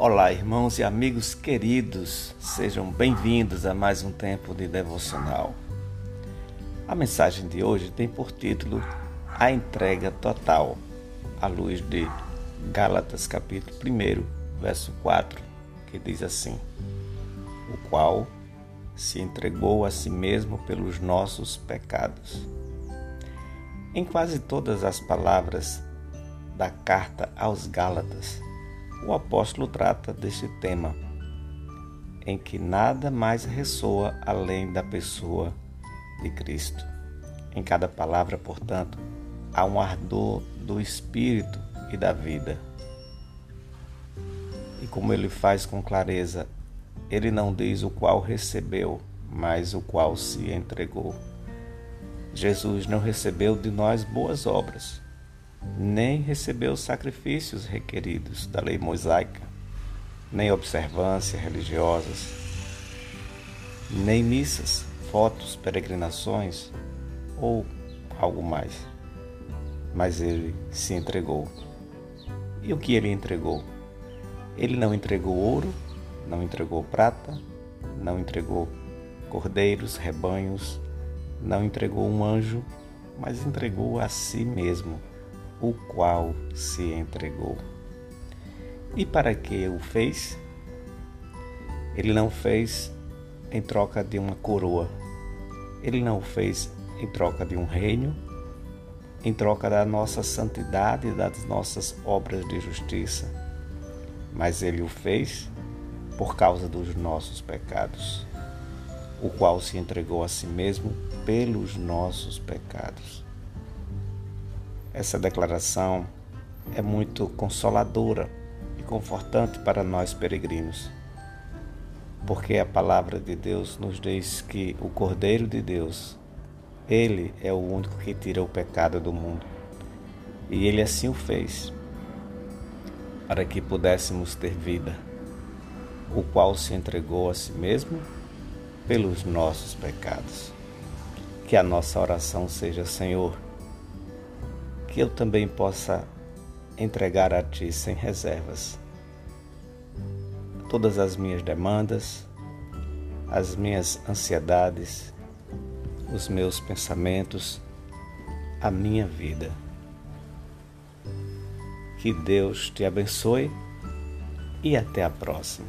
Olá, irmãos e amigos queridos, sejam bem-vindos a mais um tempo de devocional. A mensagem de hoje tem por título A Entrega Total, à luz de Gálatas, capítulo 1, verso 4, que diz assim: O qual se entregou a si mesmo pelos nossos pecados. Em quase todas as palavras da carta aos Gálatas, o apóstolo trata deste tema, em que nada mais ressoa além da pessoa de Cristo. Em cada palavra, portanto, há um ardor do espírito e da vida. E como ele faz com clareza, ele não diz o qual recebeu, mas o qual se entregou. Jesus não recebeu de nós boas obras, nem recebeu os sacrifícios requeridos da lei mosaica, nem observâncias religiosas, nem missas, fotos, peregrinações ou algo mais. Mas ele se entregou. E o que ele entregou? Ele não entregou ouro, não entregou prata, não entregou cordeiros, rebanhos, não entregou um anjo, mas entregou a si mesmo o qual se entregou. E para que o fez? Ele não fez em troca de uma coroa, ele não fez em troca de um reino, em troca da nossa santidade e das nossas obras de justiça, mas ele o fez por causa dos nossos pecados, o qual se entregou a si mesmo pelos nossos pecados. Essa declaração é muito consoladora e confortante para nós peregrinos, porque a palavra de Deus nos diz que o Cordeiro de Deus, ele é o único que tira o pecado do mundo. E ele assim o fez, para que pudéssemos ter vida, o qual se entregou a si mesmo pelos nossos pecados. Que a nossa oração seja, Senhor, que eu também possa entregar a Ti sem reservas todas as minhas demandas, as minhas ansiedades, os meus pensamentos, a minha vida. Que Deus te abençoe e até a próxima.